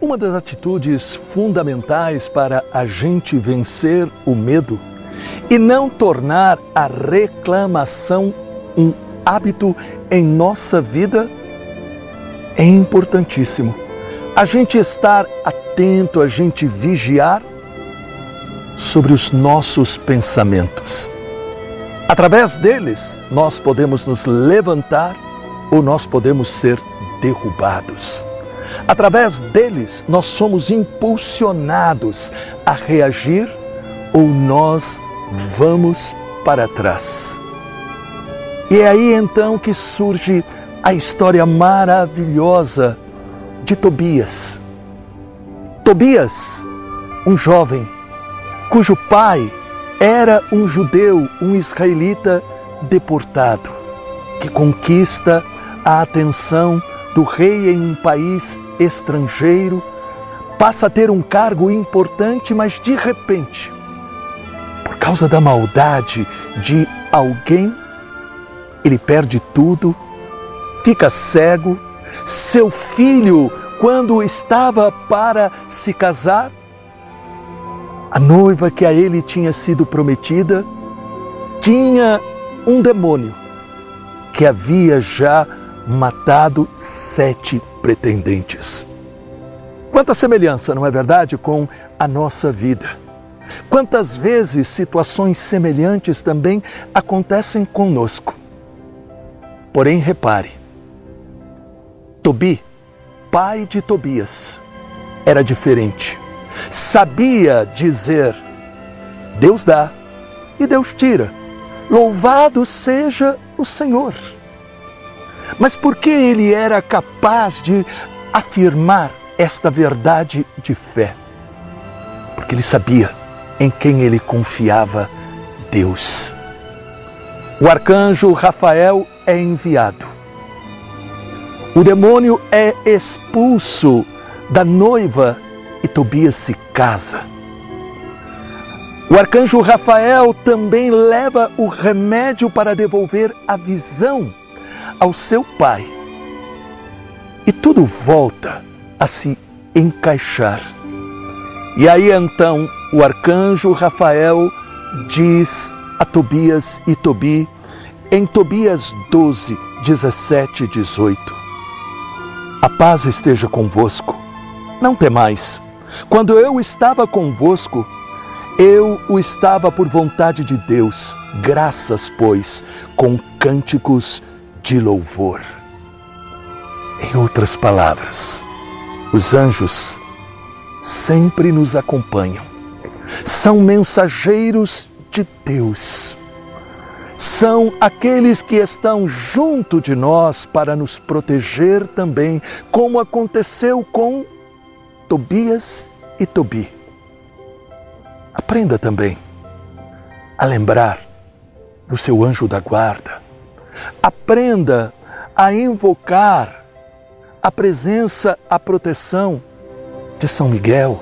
Uma das atitudes fundamentais para a gente vencer o medo e não tornar a reclamação um hábito em nossa vida é importantíssimo. A gente estar atento, a gente vigiar sobre os nossos pensamentos. Através deles, nós podemos nos levantar ou nós podemos ser derrubados. Através deles, nós somos impulsionados a reagir ou nós vamos para trás. E é aí então que surge a história maravilhosa de Tobias. Tobias, um jovem cujo pai era um judeu, um israelita deportado, que conquista a atenção do rei em um país estrangeiro, passa a ter um cargo importante, mas de repente, por causa da maldade de alguém, ele perde tudo, fica cego. Seu filho, quando estava para se casar, a noiva que a ele tinha sido prometida tinha um demônio que havia já matado sete pretendentes. Quanta semelhança, não é verdade, com a nossa vida. Quantas vezes situações semelhantes também acontecem conosco. Porém, repare, Tobi, pai de Tobias, era diferente. Sabia dizer: Deus dá e Deus tira. Louvado seja o Senhor. Mas por que ele era capaz de afirmar esta verdade de fé? Porque ele sabia em quem ele confiava Deus. O arcanjo Rafael é enviado. O demônio é expulso da noiva e Tobias se casa. O arcanjo Rafael também leva o remédio para devolver a visão ao seu pai. E tudo volta a se encaixar. E aí então o arcanjo Rafael diz a Tobias e Tobi, em Tobias 12, 17 e 18: A paz esteja convosco, não temais. Quando eu estava convosco, eu o estava por vontade de Deus, graças, pois, com cânticos de louvor. Em outras palavras, os anjos sempre nos acompanham, são mensageiros de Deus, são aqueles que estão junto de nós para nos proteger também, como aconteceu com Tobias e Tobi. Aprenda também a lembrar do seu anjo da guarda Aprenda a invocar a presença, a proteção de São Miguel,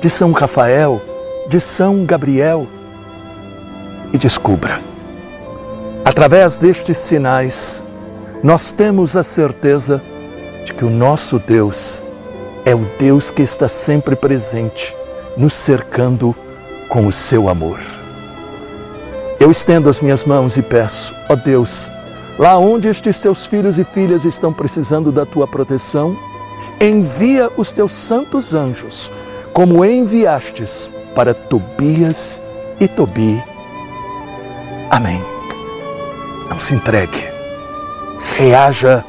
de São Rafael, de São Gabriel e descubra. Através destes sinais, nós temos a certeza de que o nosso Deus é o Deus que está sempre presente, nos cercando com o seu amor. Eu estendo as minhas mãos e peço, ó Deus, Lá onde estes teus filhos e filhas estão precisando da tua proteção, envia os teus santos anjos, como enviastes para Tobias e Tobi. Amém. Não se entregue. Reaja